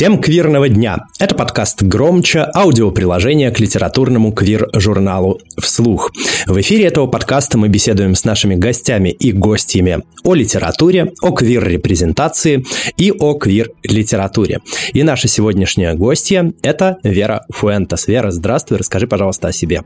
Всем квирного дня! Это подкаст «Громче», аудиоприложение к литературному квир-журналу «Вслух». В эфире этого подкаста мы беседуем с нашими гостями и гостями о литературе, о квир-репрезентации и о квир-литературе. И наша сегодняшняя гостья – это Вера Фуэнтес. Вера, здравствуй, расскажи, пожалуйста, о себе.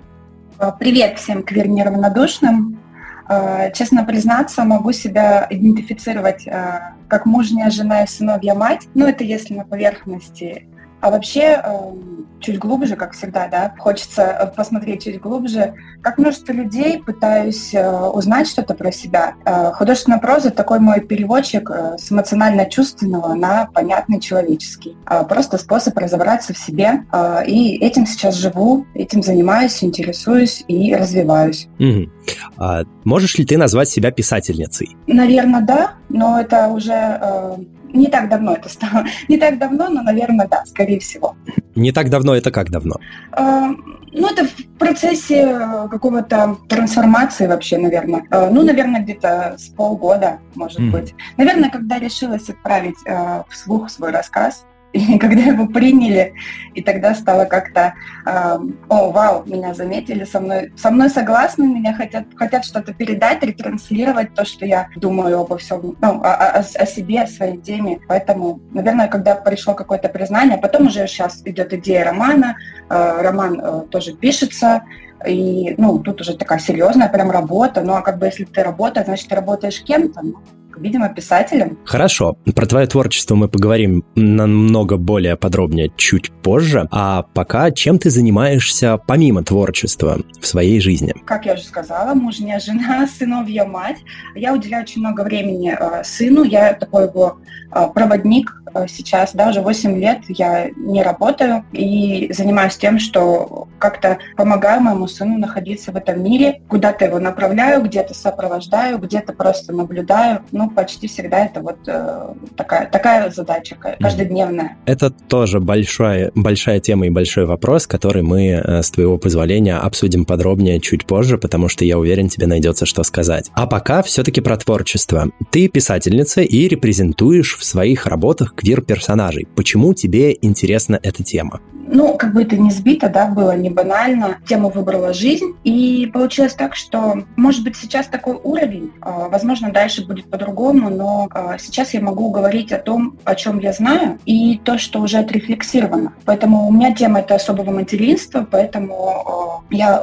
Привет всем квир-неравнодушным. Э, честно признаться, могу себя идентифицировать э, как мужняя жена и сыновья мать. Ну, это если на поверхности. А вообще, эм, чуть глубже, как всегда, да, хочется э, посмотреть чуть глубже. Как множество людей пытаюсь узнать что-то про себя. Художественная проза — такой мой переводчик с эмоционально-чувственного на понятный человеческий. Просто способ разобраться в себе. И этим сейчас живу, этим занимаюсь, интересуюсь и развиваюсь. Mm-hmm. А можешь ли ты назвать себя писательницей? Наверное, да, но это уже э, не так давно это стало. Не так давно, но, наверное, да, скорее всего. Не так давно это как давно? Э, ну, это в процессе какого-то трансформации вообще, наверное. Э, ну, наверное, где-то с полгода, может mm. быть. Наверное, когда решилась отправить э, вслух свой рассказ, и когда его приняли, и тогда стало как-то, э, о, вау, меня заметили, со мной, со мной согласны, меня хотят, хотят что-то передать, ретранслировать то, что я думаю обо всем, ну, о, о, о себе, о своей теме. Поэтому, наверное, когда пришло какое-то признание, потом уже сейчас идет идея романа, э, роман э, тоже пишется, и, ну, тут уже такая серьезная прям работа, ну, а как бы если ты работаешь, значит, ты работаешь кем-то, ну, видимо, писателем. Хорошо. Про твое творчество мы поговорим намного более подробнее чуть позже. А пока чем ты занимаешься помимо творчества в своей жизни? Как я уже сказала, мужняя жена, сыновья мать. Я уделяю очень много времени э, сыну. Я такой его э, проводник э, сейчас, да, уже 8 лет я не работаю и занимаюсь тем, что как-то помогаю моему сыну находиться в этом мире, куда-то его направляю, где-то сопровождаю, где-то просто наблюдаю. Ну, ну, почти всегда это вот э, такая, такая задача каждодневная. Это тоже большая, большая тема и большой вопрос, который мы, э, с твоего позволения, обсудим подробнее чуть позже, потому что я уверен, тебе найдется что сказать. А пока все-таки про творчество. Ты писательница и репрезентуешь в своих работах квир-персонажей. Почему тебе интересна эта тема? Ну, как бы это не сбито, да, было не банально. Тему выбрала жизнь, и получилось так, что, может быть, сейчас такой уровень, а, возможно, дальше будет по-другому, но а, сейчас я могу говорить о том, о чем я знаю, и то, что уже отрефлексировано. Поэтому у меня тема это особого материнства, поэтому а, я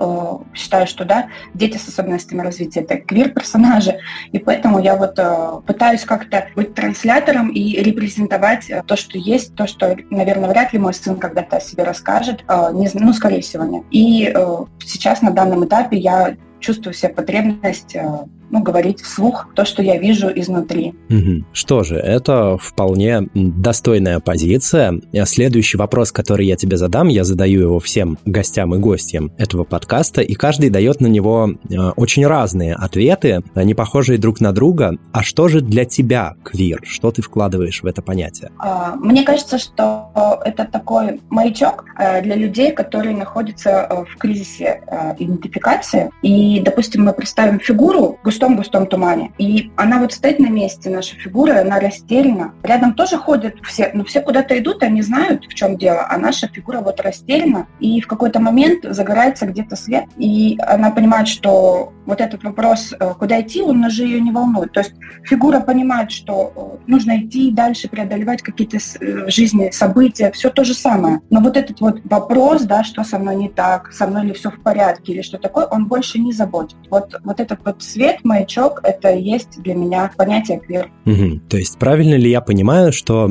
считаю, что, да, дети с особенностями развития это квир-персонажи, и поэтому я вот пытаюсь как-то быть транслятором и репрезентовать то, что есть, то, что, наверное, вряд ли мой сын когда-то себе расскажет, а, не, ну, скорее всего, нет. И э, сейчас на данном этапе я чувствую себе потребность э, ну, говорить вслух то, что я вижу изнутри. Угу. Что же, это вполне достойная позиция. Следующий вопрос, который я тебе задам, я задаю его всем гостям и гостям этого подкаста, и каждый дает на него э, очень разные ответы, не похожие друг на друга. А что же для тебя квир? Что ты вкладываешь в это понятие? А, мне кажется, что это такой маячок э, для людей, которые находятся э, в кризисе идентификации. И, допустим, мы представим фигуру густом-густом тумане. И она вот стоит на месте, наша фигура, она растеряна. Рядом тоже ходят все, но все куда-то идут, они знают, в чем дело, а наша фигура вот растеряна. И в какой-то момент загорается где-то свет, и она понимает, что вот этот вопрос, э, куда идти, он уже ее не волнует. То есть фигура понимает, что э, нужно идти дальше, преодолевать какие-то э, в жизни события, все то же самое. Но вот этот вот вопрос, да, что со мной не так, со мной ли все в порядке или что такое, он больше не заботит. Вот, вот этот вот свет, маячок — это есть для меня понятие квир. Угу. То есть правильно ли я понимаю, что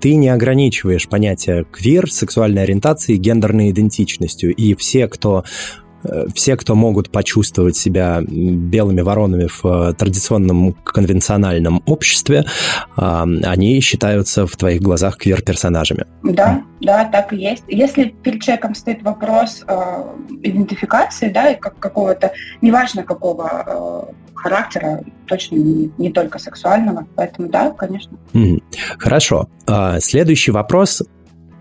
ты не ограничиваешь понятие квир, сексуальной ориентации, гендерной идентичностью, и все, кто все, кто могут почувствовать себя белыми воронами в э, традиционном конвенциональном обществе, они считаются в твоих глазах квир-персонажами. Да, да, так и есть. Если перед человеком стоит вопрос э, идентификации, да, и как, какого-то, неважно какого э, характера, точно не, не только сексуального, поэтому да, конечно. Хорошо. А, следующий вопрос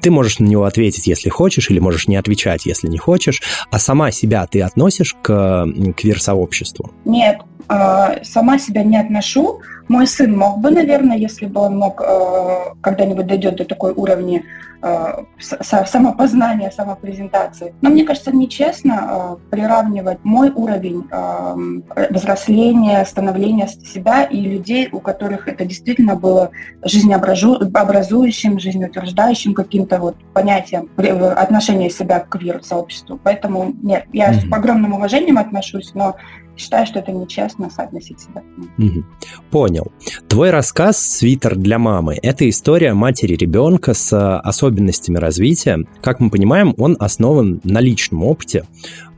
ты можешь на него ответить, если хочешь, или можешь не отвечать, если не хочешь. А сама себя ты относишь к квир-сообществу? Нет, а, сама себя не отношу. Мой сын мог бы, наверное, если бы он мог э, когда-нибудь дойдет до такой уровня э, самопознания, самопрезентации. Но мне кажется, нечестно э, приравнивать мой уровень взросления, становления себя и людей, у которых это действительно было жизнеобразующим, жизнеутверждающим каким-то вот понятием отношения себя к квир-сообществу. Поэтому нет, я mm-hmm. с огромным уважением отношусь, но считаю, что это нечестно соотносить себя. Понял. Твой рассказ «Свитер для мамы» — это история матери ребенка с э, особенностями развития. Как мы понимаем, он основан на личном опыте.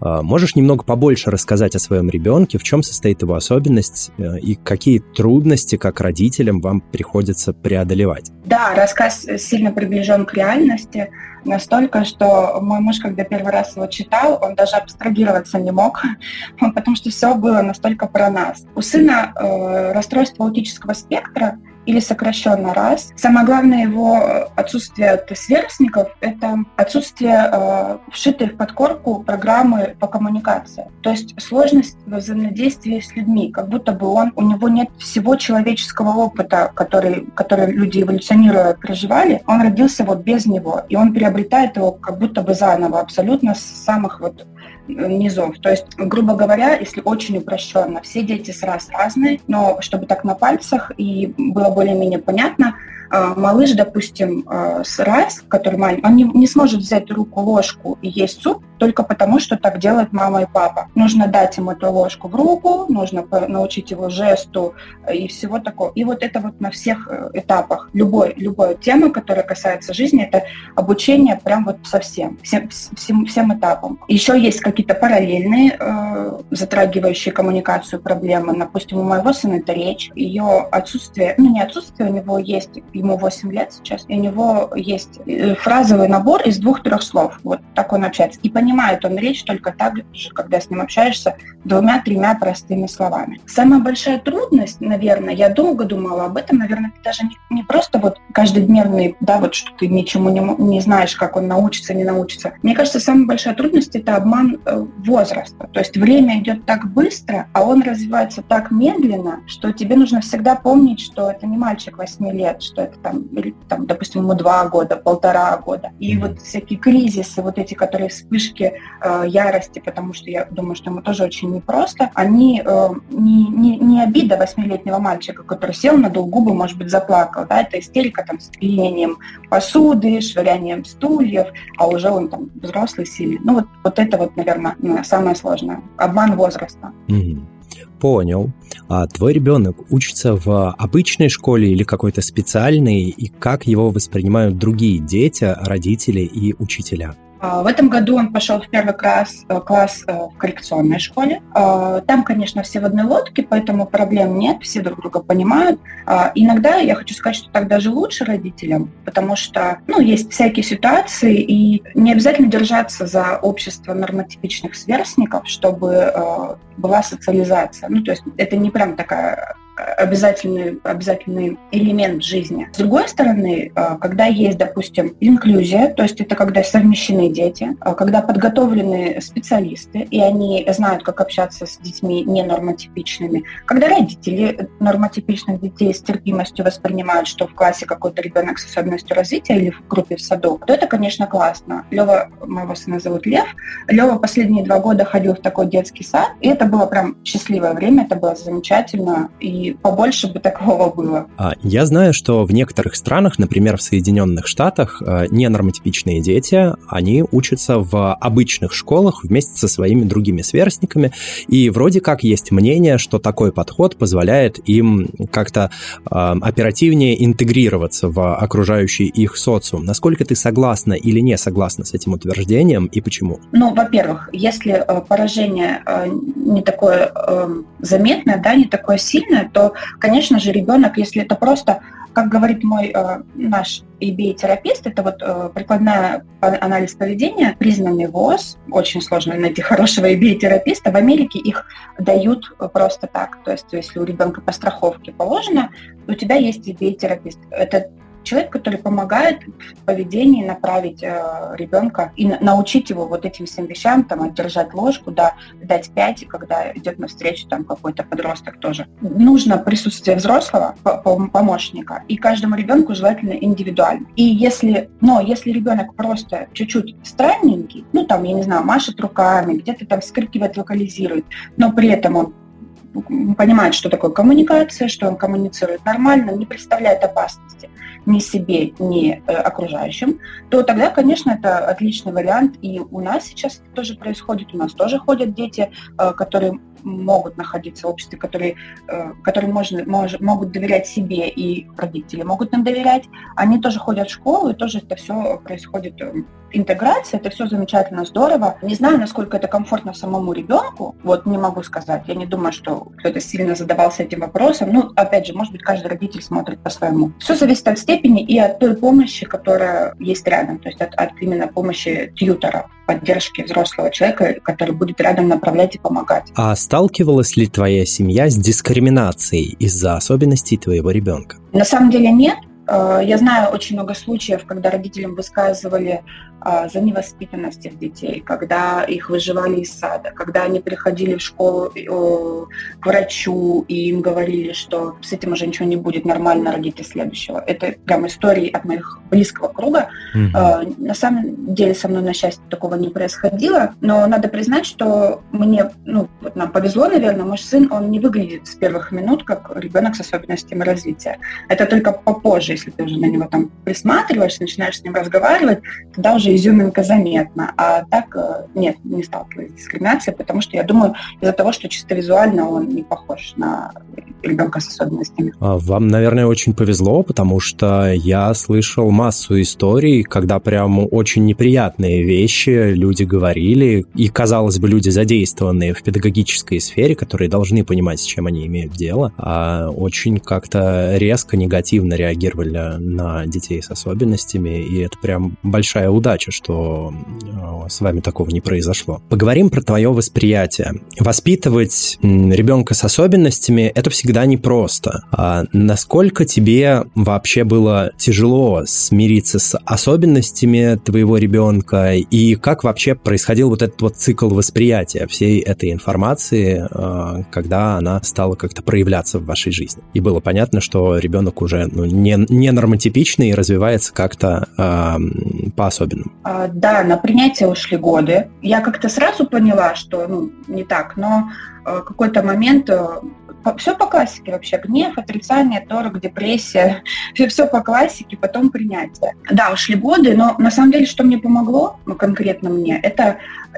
А, можешь немного побольше рассказать о своем ребенке, в чем состоит его особенность э, и какие трудности, как родителям, вам приходится преодолевать? Да, рассказ сильно приближен к реальности, настолько, что мой муж, когда первый раз его читал, он даже абстрагироваться не мог, потому что все было настолько про нас. У сына э, расстройство аутического спектра, или сокращенно раз. Самое главное его отсутствие от сверстников – это отсутствие э, вшитой в подкорку программы по коммуникации. То есть сложность взаимодействия с людьми, как будто бы он, у него нет всего человеческого опыта, который, который люди эволюционируя проживали, он родился вот без него, и он приобретает его как будто бы заново, абсолютно с самых вот низов. То есть, грубо говоря, если очень упрощенно, все дети с раз разные, но чтобы так на пальцах и было более-менее понятно, малыш, допустим, а, с раз, который маленький, он не, не сможет взять руку ложку и есть суп только потому, что так делают мама и папа. Нужно дать ему эту ложку в руку, нужно научить его жесту и всего такого. И вот это вот на всех э, этапах. Любой, любой темы, которая касается жизни, это обучение прям вот совсем, всем, всем, всем этапам. Еще есть какие-то параллельные, э, затрагивающие коммуникацию проблемы. Допустим, у моего сына это речь. Ее отсутствие, ну не отсутствие, у него есть ему 8 лет сейчас, и у него есть э, фразовый набор из двух-трех слов. Вот так он общается. И понимает он речь только так же, когда с ним общаешься двумя-тремя простыми словами. Самая большая трудность, наверное, я долго думала об этом, наверное, даже не, не просто вот каждодневный, да, вот что ты ничему не, не знаешь, как он научится, не научится. Мне кажется, самая большая трудность – это обман э, возраста. То есть время идет так быстро, а он развивается так медленно, что тебе нужно всегда помнить, что это не мальчик 8 лет, что это там, или, там, допустим, ему два года, полтора года. И mm-hmm. вот всякие кризисы, вот эти, которые вспышки э, ярости, потому что я думаю, что ему тоже очень непросто, они э, не, не, не обида восьмилетнего мальчика, который сел, надул губы, может быть, заплакал, да, это истерика там с клеением посуды, швырянием стульев, а уже он там взрослый, сильный. Ну вот, вот это вот, наверное, самое сложное. Обман возраста. Mm-hmm. Понял. А твой ребенок учится в обычной школе или какой-то специальной, и как его воспринимают другие дети, родители и учителя? А, в этом году он пошел в первый класс, э, класс э, в коррекционной школе. А, там, конечно, все в одной лодке, поэтому проблем нет, все друг друга понимают. А, иногда я хочу сказать, что так даже лучше родителям, потому что ну, есть всякие ситуации, и не обязательно держаться за общество нормотипичных сверстников, чтобы э, была социализация. Ну, то есть это не прям такая обязательный, обязательный элемент жизни. С другой стороны, э, когда есть, допустим, инклюзия, то есть это когда совмещены дети, э, когда подготовлены специалисты, и они знают, как общаться с детьми ненормотипичными, когда родители нормотипичных детей с терпимостью воспринимают, что в классе какой-то ребенок с особенностью развития или в группе в саду, то это, конечно, классно. Лева, моего сына зовут Лев, Лева последние два года ходил в такой детский сад, и это было прям счастливое время, это было замечательно, и и побольше бы такого было. А, я знаю, что в некоторых странах, например, в Соединенных Штатах, э, ненормотипичные дети, они учатся в обычных школах вместе со своими другими сверстниками, и вроде как есть мнение, что такой подход позволяет им как-то э, оперативнее интегрироваться в окружающий их социум. Насколько ты согласна или не согласна с этим утверждением и почему? Ну, во-первых, если э, поражение э, не такое э, заметное, да, не такое сильное, то, конечно же, ребенок, если это просто как говорит мой э, наш EBA-терапевт, это вот э, прикладная анализ поведения, признанный ВОЗ, очень сложно найти хорошего EBA-терапевта, в Америке их дают просто так, то есть если у ребенка по страховке положено, у тебя есть EBA-терапевт. Это человек, который помогает в поведении направить э, ребенка и научить его вот этим всем вещам, там, отдержать ложку, да, дать пять, когда идет навстречу там какой-то подросток тоже. Нужно присутствие взрослого, помощника, и каждому ребенку желательно индивидуально. И если, но если ребенок просто чуть-чуть странненький, ну, там, я не знаю, машет руками, где-то там скрикивает, локализирует, но при этом он понимает, что такое коммуникация, что он коммуницирует нормально, не представляет опасности ни себе, ни э, окружающим, то тогда, конечно, это отличный вариант. И у нас сейчас тоже происходит, у нас тоже ходят дети, э, которые могут находиться в обществе, которые, э, которые можно, мож, могут доверять себе, и родители могут нам доверять, они тоже ходят в школу, и тоже это все происходит э, интеграция, это все замечательно, здорово. Не знаю, насколько это комфортно самому ребенку, вот не могу сказать. Я не думаю, что кто-то сильно задавался этим вопросом. Ну, опять же, может быть, каждый родитель смотрит по-своему. Все зависит от степени и от той помощи, которая есть рядом, то есть от, от именно помощи тьютера поддержки взрослого человека, который будет рядом направлять и помогать. А сталкивалась ли твоя семья с дискриминацией из-за особенностей твоего ребенка? На самом деле нет. Э, я знаю очень много случаев, когда родителям высказывали за невоспитанность их детей, когда их выживали из сада, когда они приходили в школу к врачу и им говорили, что с этим уже ничего не будет, нормально родите следующего. Это прям истории от моих близкого круга. Mm-hmm. На самом деле со мной, на счастье, такого не происходило, но надо признать, что мне, ну, вот нам повезло, наверное, мой сын, он не выглядит с первых минут как ребенок с особенностями развития. Это только попозже, если ты уже на него там присматриваешься, начинаешь с ним разговаривать, тогда уже изюминка заметна. А так э, нет, не сталкиваюсь с дискриминацией, потому что я думаю, из-за того, что чисто визуально он не похож на ребенка с особенностями. А вам, наверное, очень повезло, потому что я слышал массу историй, когда прям очень неприятные вещи люди говорили, и, казалось бы, люди, задействованные в педагогической сфере, которые должны понимать, с чем они имеют дело, а очень как-то резко негативно реагировали на детей с особенностями, и это прям большая удача, что э, с вами такого не произошло. Поговорим про твое восприятие. Воспитывать ребенка с особенностями – это всегда непросто. А насколько тебе вообще было тяжело смириться с особенностями твоего ребенка, и как вообще происходил вот этот вот цикл восприятия всей этой информации, э, когда она стала как-то проявляться в вашей жизни? И было понятно, что ребенок уже ну, не, не нормотипичный и развивается как-то э, по-особенному. А, да, на принятие ушли годы. Я как-то сразу поняла, что ну, не так, но э, какой-то момент э, все по классике вообще. Гнев, отрицание, торг, депрессия. Все, все по классике, потом принятие. Да, ушли годы, но на самом деле, что мне помогло, ну, конкретно мне, это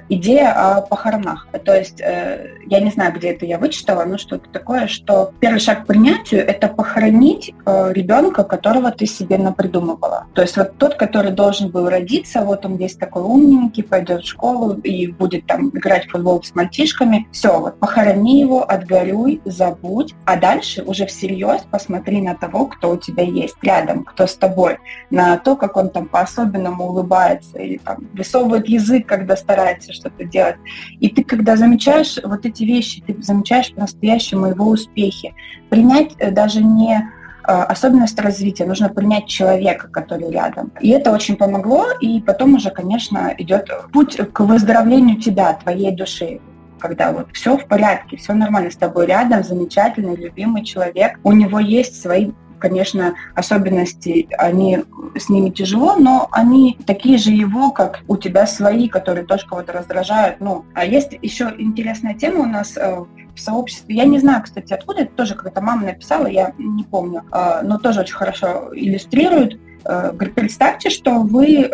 идея о похоронах. То есть, э, я не знаю, где это я вычитала, но что-то такое, что первый шаг к принятию – это похоронить э, ребенка, которого ты себе напридумывала. То есть вот тот, который должен был родиться, вот он весь такой умненький, пойдет в школу и будет там играть в футбол с мальчишками. Все, вот похорони его, отгорюй, забудь, а дальше уже всерьез посмотри на того, кто у тебя есть рядом, кто с тобой, на то, как он там по-особенному улыбается или там высовывает язык, когда старается что-то делать. И ты, когда замечаешь вот эти вещи, ты замечаешь по-настоящему его успехи. Принять э, даже не э, особенность развития, нужно принять человека, который рядом. И это очень помогло, и потом уже, конечно, идет путь к выздоровлению тебя, твоей души когда вот все в порядке, все нормально с тобой рядом, замечательный, любимый человек, у него есть свои конечно, особенности, они с ними тяжело, но они такие же его, как у тебя свои, которые тоже кого-то раздражают. Ну, а есть еще интересная тема у нас э, в сообществе. Я не знаю, кстати, откуда это тоже какая-то мама написала, я не помню, э, но тоже очень хорошо иллюстрирует. Э, говорит, представьте, что вы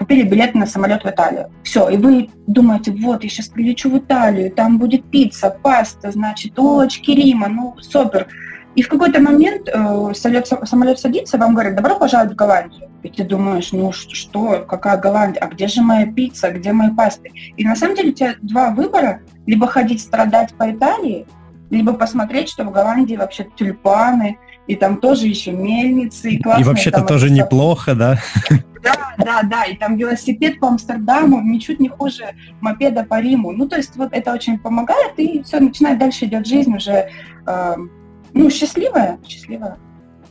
купили билет на самолет в Италию. Все, и вы думаете, вот, я сейчас прилечу в Италию, там будет пицца, паста, значит, улочки Рима, ну, супер. И в какой-то момент э, самолет, самолет садится, вам говорят, добро пожаловать в Голландию. И ты думаешь, ну что, какая Голландия, а где же моя пицца, где мои пасты? И на самом деле у тебя два выбора, либо ходить страдать по Италии, либо посмотреть, что в Голландии вообще тюльпаны, и там тоже еще мельницы. И, и вообще-то тоже это... неплохо, да? Да, да, да, и там велосипед по Амстердаму ничуть не хуже мопеда по Риму. Ну, то есть вот это очень помогает, и все, начинает дальше идет жизнь уже, э, ну, счастливая, счастливая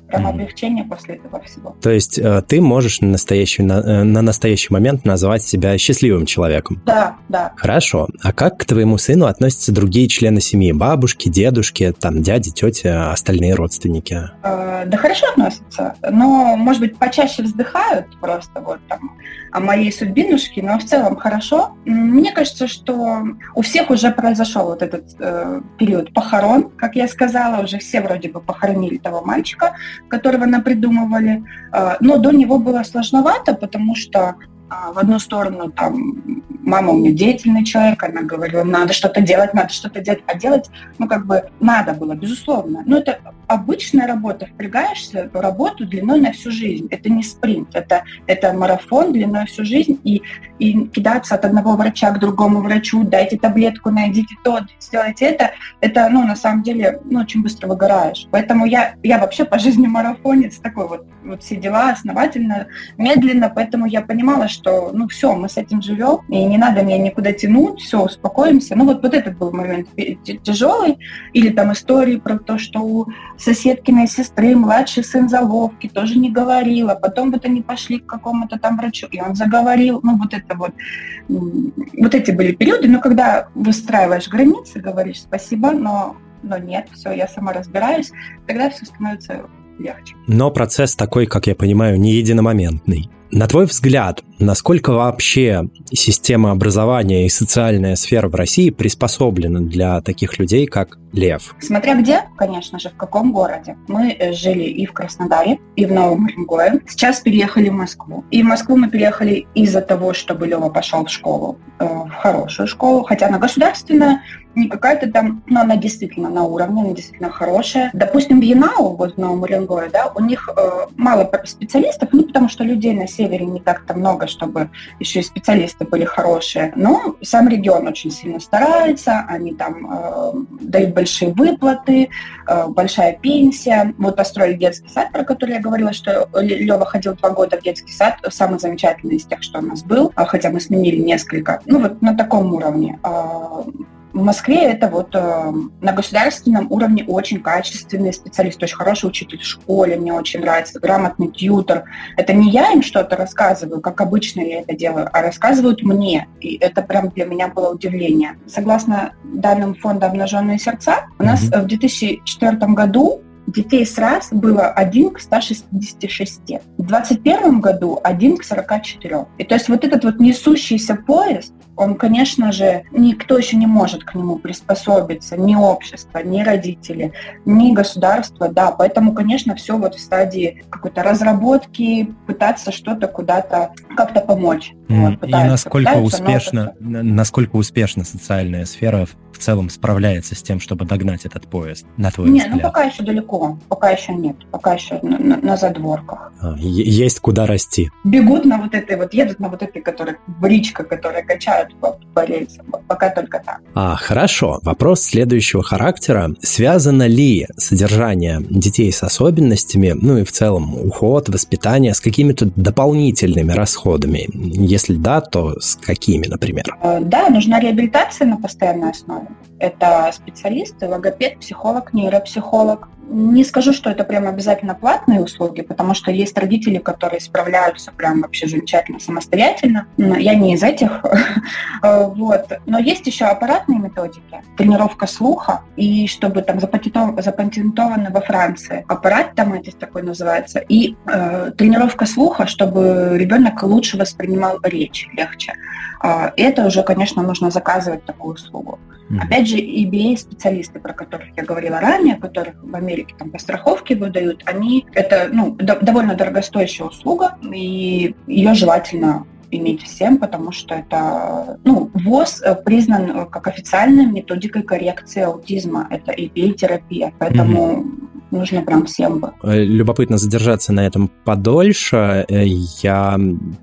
прям mm-hmm. облегчение после этого всего. То есть э, ты можешь на настоящий, на, э, на настоящий момент назвать себя счастливым человеком? Да, да. Хорошо. А как к твоему сыну относятся другие члены семьи? Бабушки, дедушки, там дяди, тети, остальные родственники? Э, да хорошо относятся, но, может быть, почаще вздыхают просто вот там о моей судьбинушке, но в целом хорошо. Мне кажется, что у всех уже произошел вот этот э, период похорон, как я сказала, уже все вроде бы похоронили того мальчика, которого напридумывали. А, но до него было сложновато, потому что в одну сторону там мама у меня деятельный человек, она говорила, надо что-то делать, надо что-то делать, а делать, ну, как бы надо было, безусловно. Но это обычная работа, впрягаешься в работу длиной на всю жизнь. Это не спринт, это, это марафон длиной всю жизнь, и, и кидаться от одного врача к другому врачу, дайте таблетку, найдите то, сделайте это, это, ну, на самом деле, ну, очень быстро выгораешь. Поэтому я, я вообще по жизни марафонец, такой вот, вот все дела основательно, медленно, поэтому я понимала, что, ну, все, мы с этим живем, и не надо меня никуда тянуть, все, успокоимся. Ну, вот, вот этот был момент тяжелый, или там истории про то, что у соседкиной сестры младший сын заловки, тоже не говорила. Потом вот они пошли к какому-то там врачу, и он заговорил. Ну, вот это вот, вот эти были периоды. Но когда выстраиваешь границы, говоришь спасибо, но, но нет, все, я сама разбираюсь, тогда все становится легче. Но процесс такой, как я понимаю, не единомоментный. На твой взгляд, насколько вообще система образования и социальная сфера в России приспособлена для таких людей, как Лев? Смотря где, конечно же, в каком городе. Мы э, жили и в Краснодаре, и в Новом Уренгое. Сейчас переехали в Москву. И в Москву мы переехали из-за того, чтобы Лева пошел в школу, э, в хорошую школу, хотя она государственная, не какая-то там, но она действительно на уровне, она действительно хорошая. Допустим, в Янау, вот в Новом Уренгое, да, у них э, мало специалистов, ну, потому что людей на севере не так-то много, чтобы еще и специалисты были хорошие. Но сам регион очень сильно старается, они там э, дают большие выплаты, э, большая пенсия. Вот построили детский сад, про который я говорила, что Лева ходил два года в детский сад, самый замечательный из тех, что у нас был, а хотя мы сменили несколько. Ну, вот на таком уровне. А, в Москве это вот э, на государственном уровне очень качественный специалист, очень хороший учитель в школе, мне очень нравится, грамотный тьютер. Это не я им что-то рассказываю, как обычно я это делаю, а рассказывают мне. И это прям для меня было удивление. Согласно данным фонда «Обнаженные сердца», у нас mm-hmm. в 2004 году детей с раз было 1 к 166. В 2021 году 1 к 44. И то есть вот этот вот несущийся поезд, он, конечно же, никто еще не может к нему приспособиться, ни общество, ни родители, ни государство, да, поэтому, конечно, все вот в стадии какой-то разработки, пытаться что-то куда-то как-то помочь. Mm. Вот, пытаются, И насколько пытаются, успешно, насколько успешна социальная сфера целом справляется с тем, чтобы догнать этот поезд, на твой нет, взгляд? ну пока еще далеко, пока еще нет, пока еще на, на, на задворках. А, есть куда расти. Бегут на вот этой вот, едут на вот этой, которая бричка, которая качают по, по рельсам. Пока только так. А, хорошо. Вопрос следующего характера. Связано ли содержание детей с особенностями, ну и в целом уход, воспитание с какими-то дополнительными расходами? Если да, то с какими, например? Э, да, нужна реабилитация на постоянной основе. Это специалисты, логопед, психолог, нейропсихолог, не скажу, что это прям обязательно платные услуги, потому что есть родители, которые справляются прям вообще замечательно самостоятельно. Я не из этих. вот. Но есть еще аппаратные методики. Тренировка слуха, и чтобы там запатентованы во Франции аппарат там это такой называется, и э, тренировка слуха, чтобы ребенок лучше воспринимал речь, легче. Э, это уже, конечно, нужно заказывать такую услугу. Mm-hmm. Опять же, EBA-специалисты, про которых я говорила ранее, которых в Америке там по страховке выдают, они это ну, до, довольно дорогостоящая услуга, и ее желательно иметь всем, потому что это, ну, ВОЗ э, признан э, как официальной методикой коррекции аутизма, это EBA-терапия, поэтому mm-hmm нужно прям всем бы. Э, любопытно задержаться на этом подольше. Э, я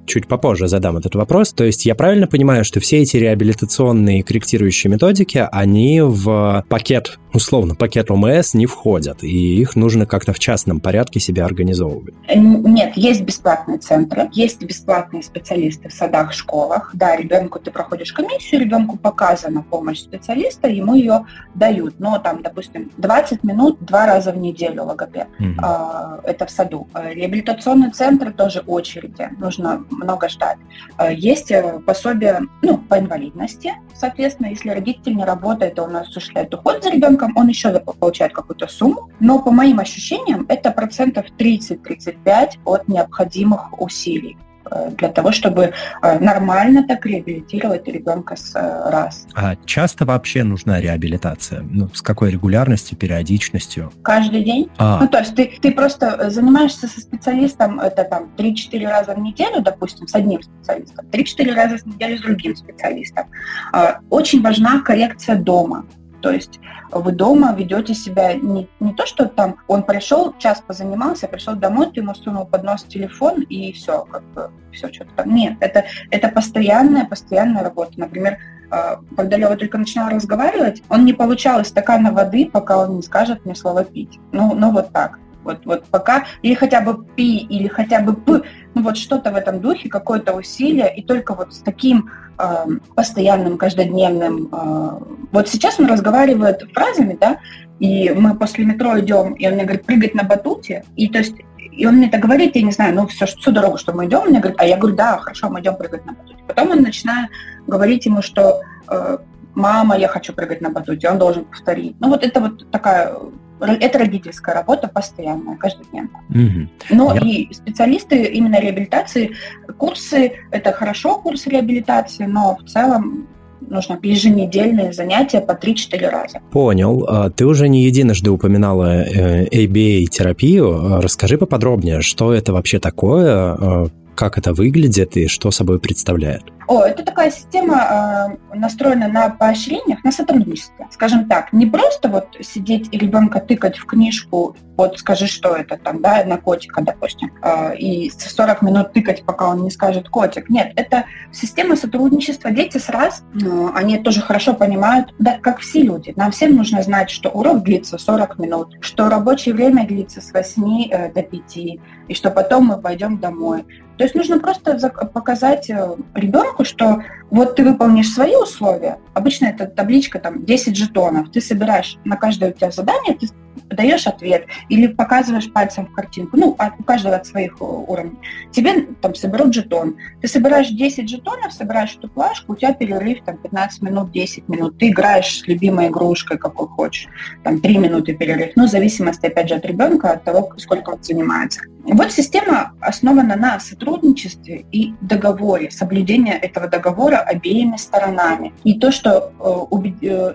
чуть попозже задам этот вопрос. То есть я правильно понимаю, что все эти реабилитационные корректирующие методики, они в пакет, условно, пакет ОМС не входят, и их нужно как-то в частном порядке себе организовывать? Нет, есть бесплатные центры, есть бесплатные специалисты в садах, школах. Да, ребенку ты проходишь комиссию, ребенку показана помощь специалиста, ему ее дают. Но там, допустим, 20 минут два раза в неделю неделю логопед. Mm-hmm. Это в саду. А, реабилитационные центры тоже очереди, нужно много ждать. А, есть э, пособие ну, по инвалидности, соответственно, если родитель не работает, он осуществляет уход за ребенком, он еще получает какую-то сумму, но по моим ощущениям это процентов 30-35 от необходимых усилий. Э, для того, чтобы э, нормально так реабилитировать ребенка с э, раз. А часто вообще нужна реабилитация? Ну, с какой регулярностью, периодичностью? Каждый день. А. Ну, то есть ты, ты просто занимаешься со специалистом, это там 3-4 раза в неделю, допустим, с одним специалистом, 3-4 раза в неделю с другим специалистом. А, очень важна коррекция дома. То есть вы дома ведете себя не, не то, что там он пришел, час позанимался, пришел домой, ты ему сунул под нос телефон и все, как бы все что-то там. Нет, это, это постоянная, постоянная работа. Например, а, когда Лева только начинал разговаривать, он не получал из стакана воды, пока он не скажет мне слово пить. Ну, ну вот так. Вот, вот пока, или хотя бы пи, или хотя бы п, ну вот что-то в этом духе, какое-то усилие, и только вот с таким э, постоянным, каждодневным... Э, вот сейчас он разговаривает фразами, да, и мы после метро идем, и он мне говорит, прыгать на батуте, и то есть и он мне это говорит, я не знаю, ну, все, всю дорогу, что мы идем, он мне говорит, а я говорю, да, хорошо, мы идем прыгать на батуте. Потом он начинает говорить ему, что э, мама, я хочу прыгать на батуте, он должен повторить. Ну, вот это вот такая это родительская работа постоянная, каждодневная. Угу. Но Я... и специалисты именно реабилитации, курсы, это хорошо, курсы реабилитации, но в целом нужно еженедельные занятия по 3-4 раза. Понял. А ты уже не единожды упоминала э, ABA-терапию. Расскажи поподробнее, что это вообще такое, э, как это выглядит и что собой представляет? О, это такая система э, настроена на поощрениях, на сотрудничестве. Скажем так, не просто вот сидеть и ребенка тыкать в книжку, вот скажи, что это там, да, на котика, допустим, э, и 40 минут тыкать, пока он не скажет котик. Нет, это система сотрудничества. Дети с раз, э, они тоже хорошо понимают, да, как все люди. Нам всем нужно знать, что урок длится 40 минут, что рабочее время длится с 8 э, до 5, и что потом мы пойдем домой то есть нужно просто показать э, ребенку, что вот ты выполнишь свои условия. Обычно это табличка там 10 жетонов. Ты собираешь на каждое у тебя задание, ты даешь ответ или показываешь пальцем в картинку, ну, у каждого от своих э, уровней, тебе там соберут жетон. Ты собираешь 10 жетонов, собираешь эту плашку, у тебя перерыв там 15 минут, 10 минут. Ты играешь с любимой игрушкой, какой хочешь. Там 3 минуты перерыв. Ну, в зависимости, опять же, от ребенка, от того, сколько он занимается. Вот система основана на сотрудничестве и договоре, соблюдении этого договора обеими сторонами. И то, что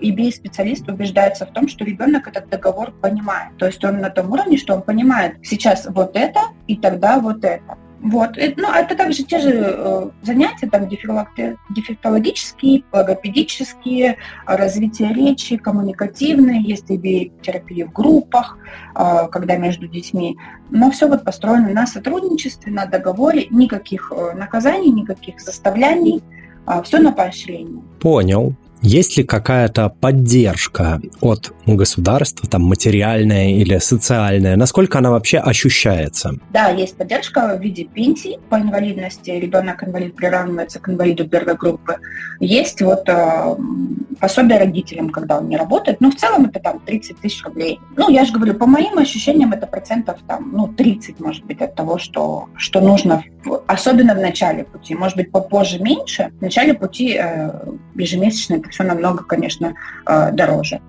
EBA-специалист э, убеждается в том, что ребенок этот договор понимает. То есть он на том уровне, что он понимает сейчас вот это и тогда вот это. Вот. Ну, это также те же э, занятия, там, дефектологические, логопедические, развитие речи, коммуникативные, есть и терапия в группах, э, когда между детьми. Но все вот построено на сотрудничестве, на договоре, никаких э, наказаний, никаких заставляний, э, все на поощрение. Понял. Есть ли какая-то поддержка от государства, там материальная или социальная? Насколько она вообще ощущается? Да, есть поддержка в виде пенсии по инвалидности. Ребенок инвалид приравнивается к инвалиду первой группы. Есть вот э, пособие родителям, когда он не работает. Но в целом это там 30 тысяч рублей. Ну, я же говорю, по моим ощущениям, это процентов там, ну, 30, может быть, от того, что, что нужно, особенно в начале пути. Может быть, попозже меньше. В начале пути э, ежемесячно это все намного, конечно, э, дороже.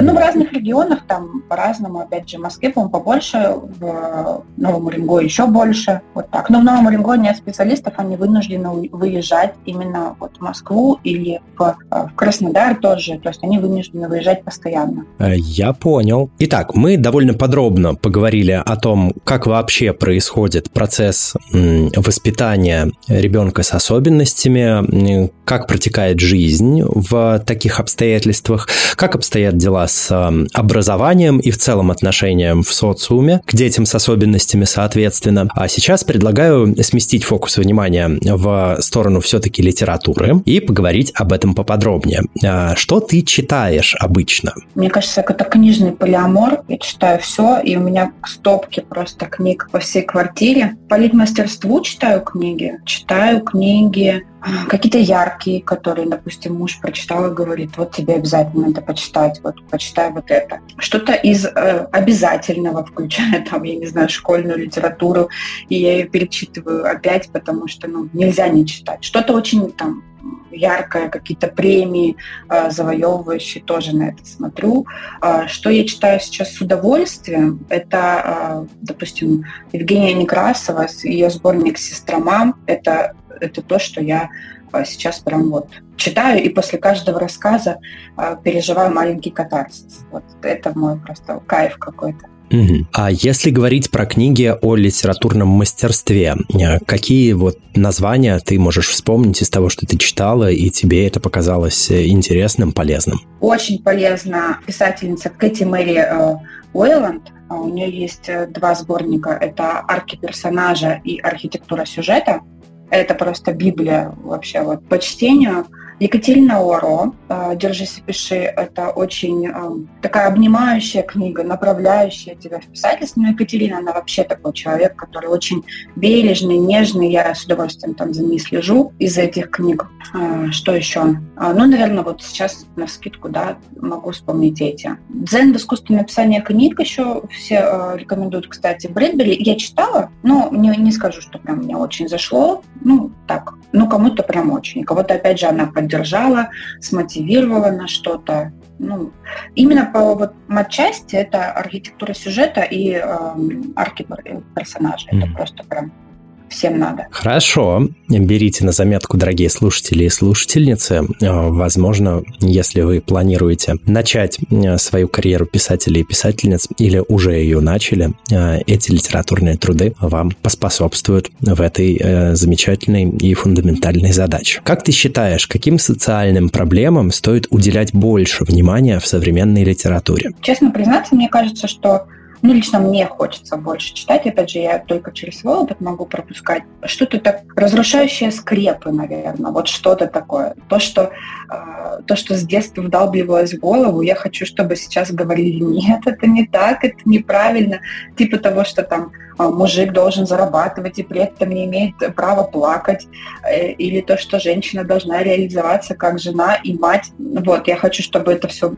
Ну, в разных регионах там по-разному. Опять же, в Москве, по-моему, побольше, в Новом Уренгое еще больше. Вот так. Но в Новом Уренгое нет специалистов, они вынуждены выезжать именно вот в Москву или в, э, в Краснодар тоже. То есть они вынуждены выезжать постоянно. Э, я понял. Итак, мы довольно подробно поговорили о том, как вообще происходит процесс воспитания ребенка с особенностями, как протекает жизнь в таких обстоятельствах, как обстоят дела дела с эм, образованием и в целом отношением в социуме к детям с особенностями, соответственно. А сейчас предлагаю сместить фокус внимания в сторону все-таки литературы и поговорить об этом поподробнее. А что ты читаешь обычно? Мне кажется, это книжный полиамор. Я читаю все, и у меня стопки просто книг по всей квартире. По литмастерству читаю книги. Читаю книги какие-то яркие, которые, допустим, муж прочитал и говорит, вот тебе обязательно надо почитать, вот почитай вот это. Что-то из э, обязательного, включая там, я не знаю, школьную литературу, и я ее перечитываю опять, потому что ну, нельзя не читать. Что-то очень там яркое, какие-то премии э, завоевывающие, тоже на это смотрю. Э, что я читаю сейчас с удовольствием, это, э, допустим, Евгения Некрасова, ее сборник «Сестра мам». Это это то, что я а, сейчас прям вот читаю и после каждого рассказа а, переживаю маленький катарсис. Вот это мой просто кайф какой-то. Угу. А если говорить про книги о литературном мастерстве, э, какие вот названия ты можешь вспомнить из того, что ты читала, и тебе это показалось э, интересным, полезным? Очень полезна писательница Кэти Мэри э, Уэйланд. А у нее есть два сборника. Это «Арки персонажа» и «Архитектура сюжета». Это просто Библия вообще вот по чтению. Екатерина Уаро э, «Держись и пиши» — это очень э, такая обнимающая книга, направляющая тебя в писательство. Но Екатерина, она вообще такой человек, который очень бережный, нежный. Я с удовольствием там за ней слежу из этих книг. Э, что еще? Ну, наверное, вот сейчас на скидку, да, могу вспомнить эти. «Дзен в искусстве написания книг» еще все рекомендуют, кстати. Брэдбери я читала, но не, не скажу, что прям мне очень зашло. Ну, так, ну, кому-то прям очень. Кого-то, опять же, она поддержала, смотивировала на что-то. Ну, именно по вот матчасти это архитектура сюжета и э, арки персонажа. Mm-hmm. Это просто прям всем надо. Хорошо. Берите на заметку, дорогие слушатели и слушательницы. Э, возможно, если вы планируете начать э, свою карьеру писателей и писательниц или уже ее начали, э, эти литературные труды вам поспособствуют в этой замечательной и фундаментальной задаче. Как ты считаешь, каким социальным проблемам стоит уделять больше внимания в современной литературе? Честно признаться, мне кажется, что ну, лично мне хочется больше читать. Опять же, я только через свой опыт могу пропускать. Что-то так разрушающее скрепы, наверное. Вот что-то такое. То, что, э, то, что с детства вдалбливалось в голову, я хочу, чтобы сейчас говорили, нет, это не так, это неправильно. Типа того, что там э, мужик должен зарабатывать и при этом не имеет права плакать. Э, или то, что женщина должна реализоваться как жена и мать. Вот, я хочу, чтобы это все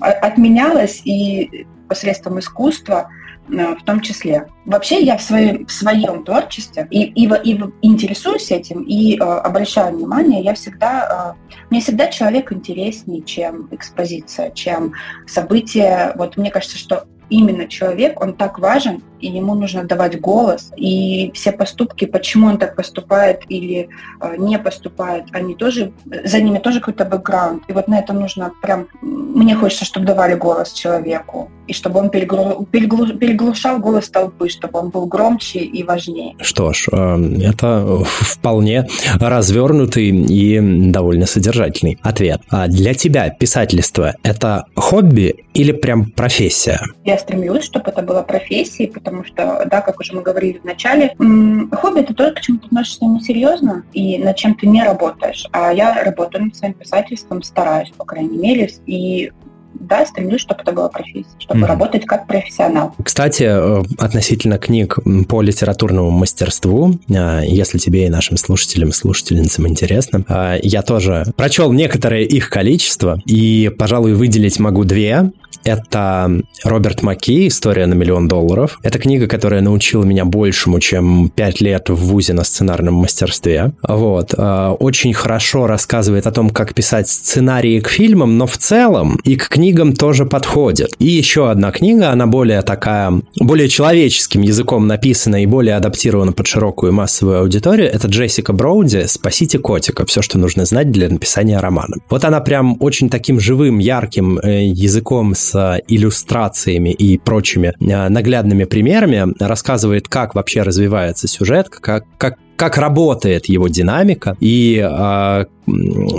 отменялось и посредством искусства э, в том числе. Вообще я в своем, в своем творчестве и, и, и интересуюсь этим, и э, обращаю внимание, я всегда, э, мне всегда человек интереснее, чем экспозиция, чем событие. Вот мне кажется, что именно человек, он так важен, и ему нужно давать голос. И все поступки, почему он так поступает или э, не поступает, они тоже, за ними тоже какой-то бэкграунд. И вот на это нужно прям, мне хочется, чтобы давали голос человеку, и чтобы он переглу, переглу, переглушал голос толпы, чтобы он был громче и важнее. Что ж, э, это вполне развернутый и довольно содержательный ответ. А для тебя писательство – это хобби или прям профессия? Я стремлюсь, чтобы это была профессией, потому что, да, как уже мы говорили в начале, хобби — это то, к чему ты относишься несерьезно и над чем ты не работаешь. А я работаю над своим писательством, стараюсь, по крайней мере, и да, стремлюсь, чтобы это была профессия, чтобы mm-hmm. работать как профессионал. Кстати, э, относительно книг по литературному мастерству, э, если тебе и нашим слушателям и слушательницам интересно, э, я тоже прочел некоторое их количество, и, пожалуй, выделить могу две. Это Роберт Маки «История на миллион долларов». Это книга, которая научила меня большему, чем пять лет в ВУЗе на сценарном мастерстве. Вот. Очень хорошо рассказывает о том, как писать сценарии к фильмам, но в целом и к книгам тоже подходит. И еще одна книга, она более такая, более человеческим языком написана и более адаптирована под широкую массовую аудиторию. Это Джессика Броуди «Спасите котика. Все, что нужно знать для написания романа». Вот она прям очень таким живым, ярким э, языком с иллюстрациями и прочими э, наглядными примерами рассказывает, как вообще развивается сюжет, как, как как работает его динамика и а,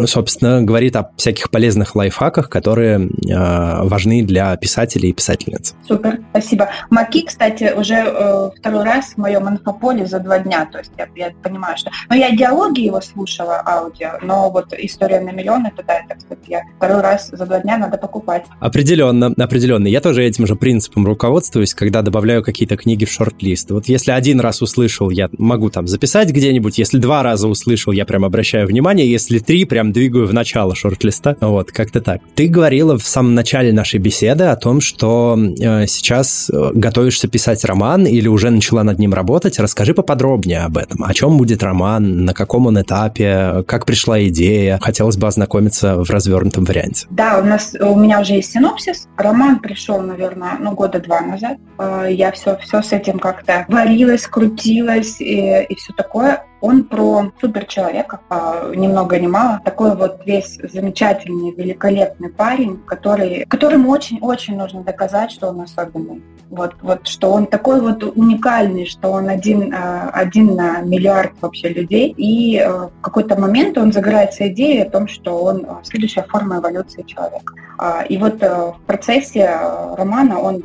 собственно, говорит о всяких полезных лайфхаках, которые э, важны для писателей и писательниц. Супер, спасибо. Маки, кстати, уже э, второй раз в моем инфополе за два дня, то есть я, я понимаю, что... Ну, я диалоги его слушала, аудио, но вот история на миллион, это да, это, кстати, я второй раз за два дня надо покупать. Определенно, определенно. Я тоже этим же принципом руководствуюсь, когда добавляю какие-то книги в шорт-лист. Вот если один раз услышал, я могу там записать где-нибудь, если два раза услышал, я прям обращаю внимание, если три прям двигаю в начало шорт-листа. Вот, как-то так. Ты говорила в самом начале нашей беседы о том, что э, сейчас э, готовишься писать роман или уже начала над ним работать. Расскажи поподробнее об этом. О чем будет роман, на каком он этапе, как пришла идея. Хотелось бы ознакомиться в развернутом варианте. Да, у нас у меня уже есть синопсис. Роман пришел, наверное, ну, года два назад. Э, я все, все с этим как-то варилась, крутилась и, и все такое. Он про суперчеловека, а, ни много ни мало. Такой вот весь замечательный, великолепный парень, который, которому очень-очень нужно доказать, что он особенный. Вот, вот, что он такой вот уникальный, что он один, а, один на миллиард вообще людей. И а, в какой-то момент он загорается идеей о том, что он следующая форма эволюции человека. И вот в процессе романа он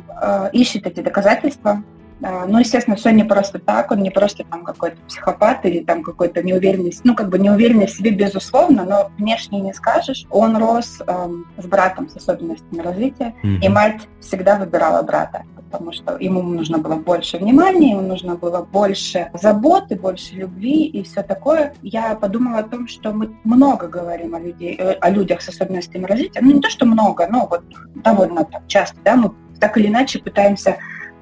ищет эти доказательства, ну, естественно, все не просто так, он не просто там какой-то психопат или там какой-то неуверенность, ну, как бы неуверенный в себе, безусловно, но внешне не скажешь. Он рос эм, с братом с особенностями развития, mm-hmm. и мать всегда выбирала брата, потому что ему нужно было больше внимания, ему нужно было больше заботы, больше любви и все такое. Я подумала о том, что мы много говорим о, людей, э, о людях с особенностями развития, ну, не то, что много, но вот довольно так часто, да, мы так или иначе пытаемся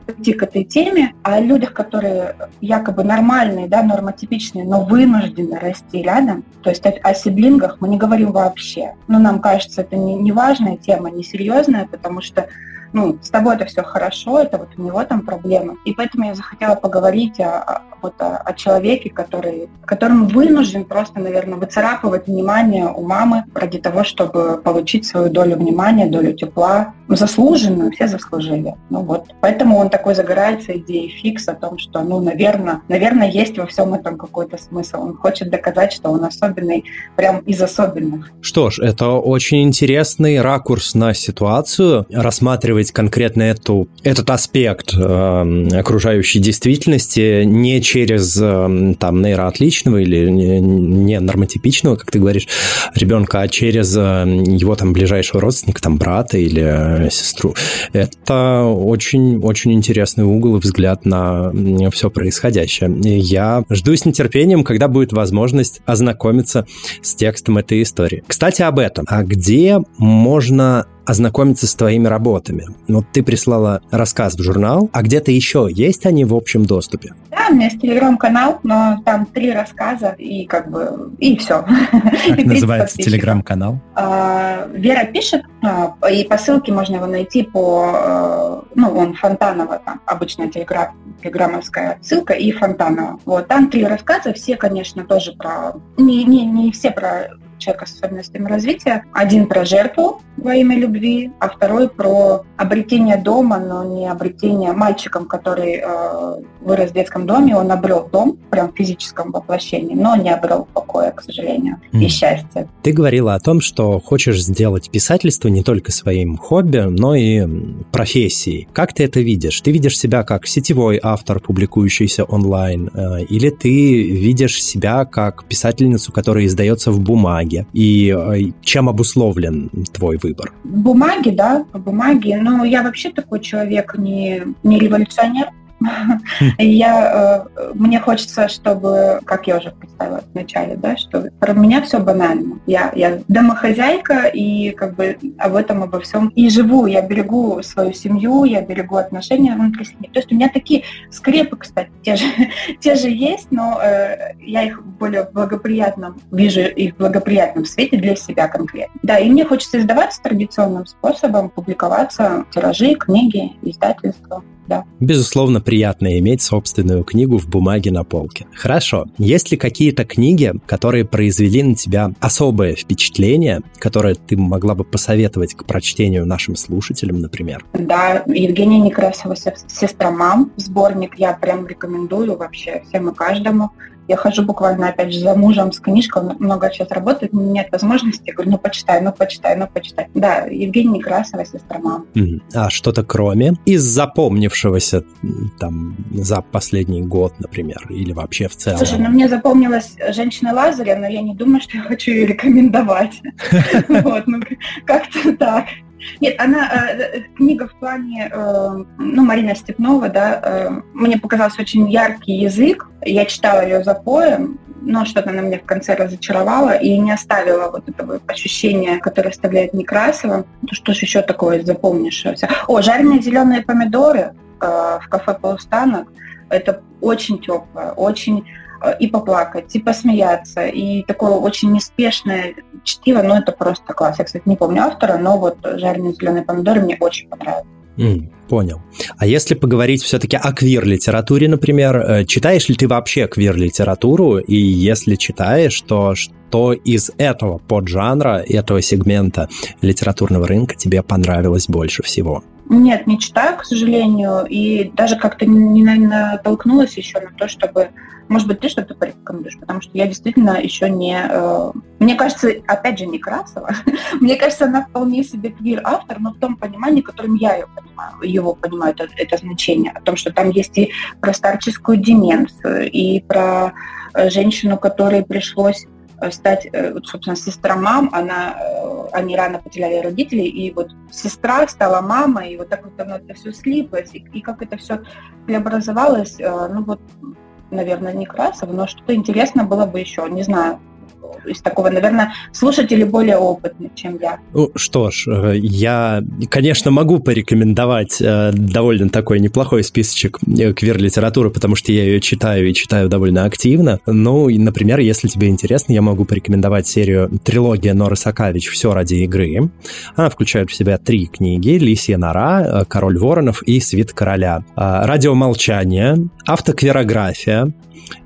подойти к этой теме, о людях, которые якобы нормальные, да, нормотипичные, но вынуждены расти рядом, то есть о, о сиблингах мы не говорим вообще. Но нам кажется, это не, не важная тема, не серьезная, потому что ну, с тобой это все хорошо, это вот у него там проблемы. И поэтому я захотела поговорить о, вот о, о человеке, который, которому вынужден просто, наверное, выцарапывать внимание у мамы ради того, чтобы получить свою долю внимания, долю тепла, заслуженную, все заслужили. Ну вот, поэтому он такой загорается идеей фикс о том, что, ну, наверное, наверное, есть во всем этом какой-то смысл. Он хочет доказать, что он особенный, прям из особенных. Что ж, это очень интересный ракурс на ситуацию, рассматривать конкретно эту, этот аспект э, окружающей действительности не через э, там нейроотличного или не, не нормотипичного, как ты говоришь, ребенка, а через э, его там ближайшего родственника, там брата или сестру. Это очень-очень интересный угол и взгляд на все происходящее. Я жду с нетерпением, когда будет возможность ознакомиться с текстом этой истории. Кстати, об этом. А где можно ознакомиться с твоими работами. Вот ты прислала рассказ в журнал, а где-то еще есть они в общем доступе? Да, у меня есть телеграм-канал, но там три рассказа и как бы и все. Как называется телеграм-канал? А, Вера пишет, а, и по ссылке можно его найти по, э, ну, он Фонтанова, там обычная телеграм, телеграммовская ссылка и Фонтанова. Вот, там три рассказа, все, конечно, тоже про, не, не, не все про человека с особенностями развития. Один про жертву во имя любви, а второй про обретение дома, но не обретение мальчиком, который э, вырос в детском доме, он обрел дом, прям в физическом воплощении, но не обрел покоя, к сожалению, mm. и счастья. Ты говорила о том, что хочешь сделать писательство не только своим хобби, но и профессией. Как ты это видишь? Ты видишь себя как сетевой автор, публикующийся онлайн, э, или ты видишь себя как писательницу, которая издается в бумаге, бумаге? И э, чем обусловлен твой выбор? Бумаги, да, по бумаге. Но я вообще такой человек не, не революционер. Я, э, мне хочется, чтобы, как я уже представила вначале, да, что про меня все банально. Я, я домохозяйка, и как бы об этом, обо всем и живу. Я берегу свою семью, я берегу отношения внутри семьи. То есть у меня такие скрепы, кстати, те же, те же есть, но э, я их более благоприятном, вижу их в благоприятном свете для себя конкретно. Да, и мне хочется издаваться традиционным способом, публиковаться, тиражи, книги, издательства да. Безусловно, приятно иметь собственную книгу в бумаге на полке. Хорошо. Есть ли какие-то книги, которые произвели на тебя особое впечатление, которое ты могла бы посоветовать к прочтению нашим слушателям, например? Да, Евгения Некрасова «Сестра мам». Сборник я прям рекомендую вообще всем и каждому. Я хожу буквально, опять же, за мужем с книжкой, он много сейчас работает, нет возможности. Я говорю, ну, почитай, ну, почитай, ну, почитай. Да, Евгения Некрасова, сестра мама. А что-то кроме? Из запомнившегося там за последний год, например, или вообще в целом? Слушай, ну, мне запомнилась «Женщина Лазаря», но я не думаю, что я хочу ее рекомендовать. Вот, ну, как-то так. Нет, она, э, книга в плане, э, ну, Марина Степнова, да, э, мне показался очень яркий язык. Я читала ее за поем, но что-то она меня в конце разочаровала и не оставила вот этого ощущения, которое оставляет Некрасова. Ну, что ж еще такое запомнишься? О, жареные зеленые помидоры э, в кафе «Полустанок». Это очень теплое, очень Э, и поплакать, и посмеяться, и такое очень неспешное чтиво, но это просто класс. Я, кстати, не помню автора, но вот «Жареные зеленые помидоры» мне очень понравилось. Mm, понял. А если поговорить все-таки о квир-литературе, например, э, читаешь ли ты вообще квир-литературу? И если читаешь, то что из этого поджанра, этого сегмента литературного рынка тебе понравилось больше всего? Нет, не читаю, к сожалению, и даже как-то не натолкнулась еще на то, чтобы, может быть, ты что-то порекомендуешь, потому что я действительно еще не... Э, мне кажется, опять же, Некрасова, мне кажется, она вполне себе квир-автор, но в том понимании, которым я ее понимаю, его понимаю, это, это значение, о том, что там есть и про старческую деменцию, и про э, женщину, которой пришлось стать, э, собственно, сестра мам, она, э, они рано потеряли родителей, и вот сестра стала мамой, и вот так вот оно это все слиплось, и, и как это все преобразовалось, ну вот, наверное, не Красов, но что-то интересно было бы еще, не знаю, из такого, наверное, слушатели более опытные, чем я. Ну что ж, э, я, конечно, могу порекомендовать э, довольно такой неплохой списочек э, квир-литературы, потому что я ее читаю и читаю довольно активно. Ну, и, например, если тебе интересно, я могу порекомендовать серию трилогия Норы Сакавич «Все ради игры». Она включает в себя три книги «Лисья нора», «Король воронов» и «Свит короля». «Радиомолчание», «Автоквирография»,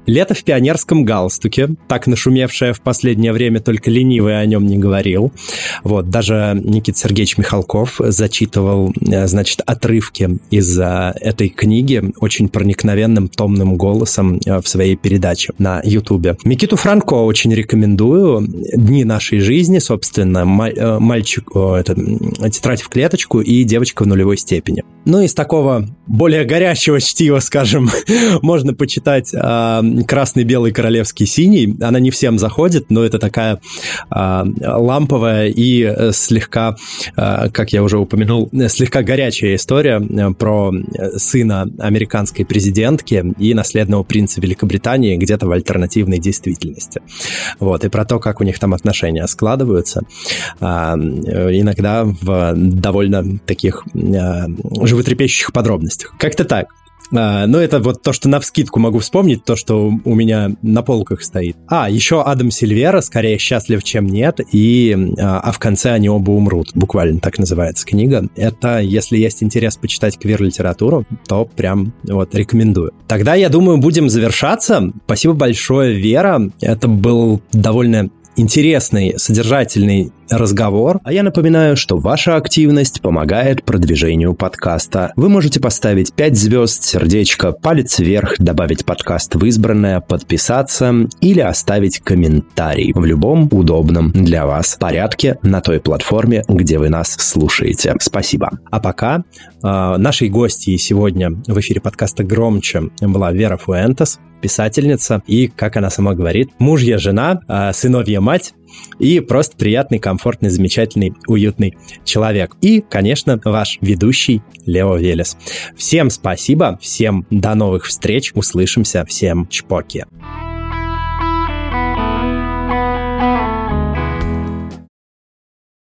Лето в пионерском галстуке, так нашумевшее в последнее время, только ленивый о нем не говорил. Вот, даже Никит Сергеевич Михалков зачитывал, э, значит, отрывки из э, этой книги очень проникновенным томным голосом э, в своей передаче на Ютубе. Микиту Франко очень рекомендую. «Дни нашей жизни», собственно, «Мальчик», о, это, «Тетрадь в клеточку» и «Девочка в нулевой степени». Ну, из такого более горячего чтива, скажем, можно почитать красный, белый, королевский, синий. Она не всем заходит, но это такая а, ламповая и э, слегка, а, как я уже упомянул, слегка горячая история э, про сына американской президентки и наследного принца Великобритании где-то в альтернативной действительности. Вот, и про то, как у них там отношения складываются. А, иногда в довольно таких а, животрепещущих подробностях. Как-то так. А, но это вот то, что на вскидку могу вспомнить, то, что у меня на полках стоит. А, еще Адам Сильвера, скорее счастлив, чем нет, и а, а в конце они оба умрут. Буквально так называется книга. Это, если есть интерес почитать квир-литературу, то прям вот рекомендую. Тогда, я думаю, будем завершаться. Спасибо большое, Вера. Это был довольно интересный, содержательный разговор. А я напоминаю, что ваша активность помогает продвижению подкаста. Вы можете поставить 5 звезд, сердечко, палец вверх, добавить подкаст в избранное, подписаться или оставить комментарий в любом удобном для вас порядке на той платформе, где вы нас слушаете. Спасибо. А пока э, нашей гостьей сегодня в эфире подкаста «Громче» была Вера Фуэнтес, писательница и, как она сама говорит, мужья жена, э, сыновья мать и просто приятный, комфортный, замечательный, уютный человек. И, конечно, ваш ведущий Лео Велес. Всем спасибо, всем до новых встреч, услышимся, всем чпоки.